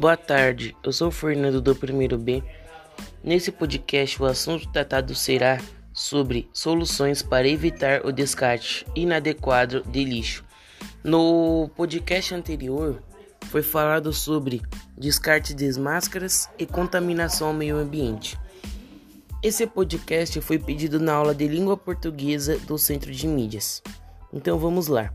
Boa tarde, eu sou o Fernando do primeiro B. Nesse podcast, o assunto tratado será sobre soluções para evitar o descarte inadequado de lixo. No podcast anterior, foi falado sobre descarte de máscaras e contaminação ao meio ambiente. Esse podcast foi pedido na aula de língua portuguesa do Centro de Mídias. Então vamos lá.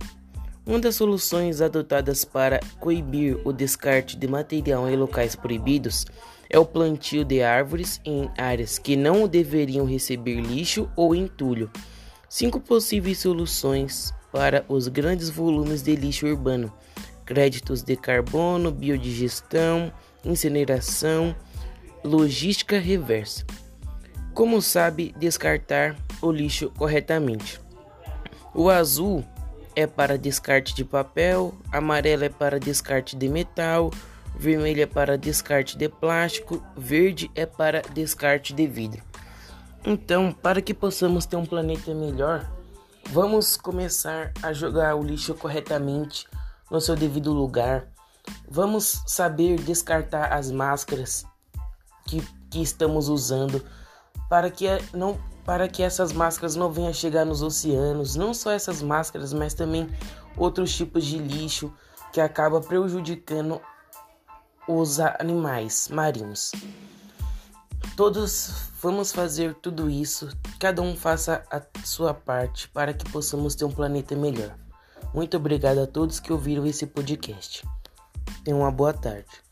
Uma das soluções adotadas para coibir o descarte de material em locais proibidos é o plantio de árvores em áreas que não deveriam receber lixo ou entulho. Cinco possíveis soluções para os grandes volumes de lixo urbano: créditos de carbono, biodigestão, incineração, logística reversa. Como sabe descartar o lixo corretamente? O azul é para descarte de papel, amarelo é para descarte de metal, vermelho é para descarte de plástico, verde é para descarte de vidro. Então, para que possamos ter um planeta melhor, vamos começar a jogar o lixo corretamente no seu devido lugar. Vamos saber descartar as máscaras que, que estamos usando para que não para que essas máscaras não venham chegar nos oceanos, não só essas máscaras, mas também outros tipos de lixo que acaba prejudicando os animais marinhos. Todos vamos fazer tudo isso, cada um faça a sua parte para que possamos ter um planeta melhor. Muito obrigado a todos que ouviram esse podcast. Tenham uma boa tarde.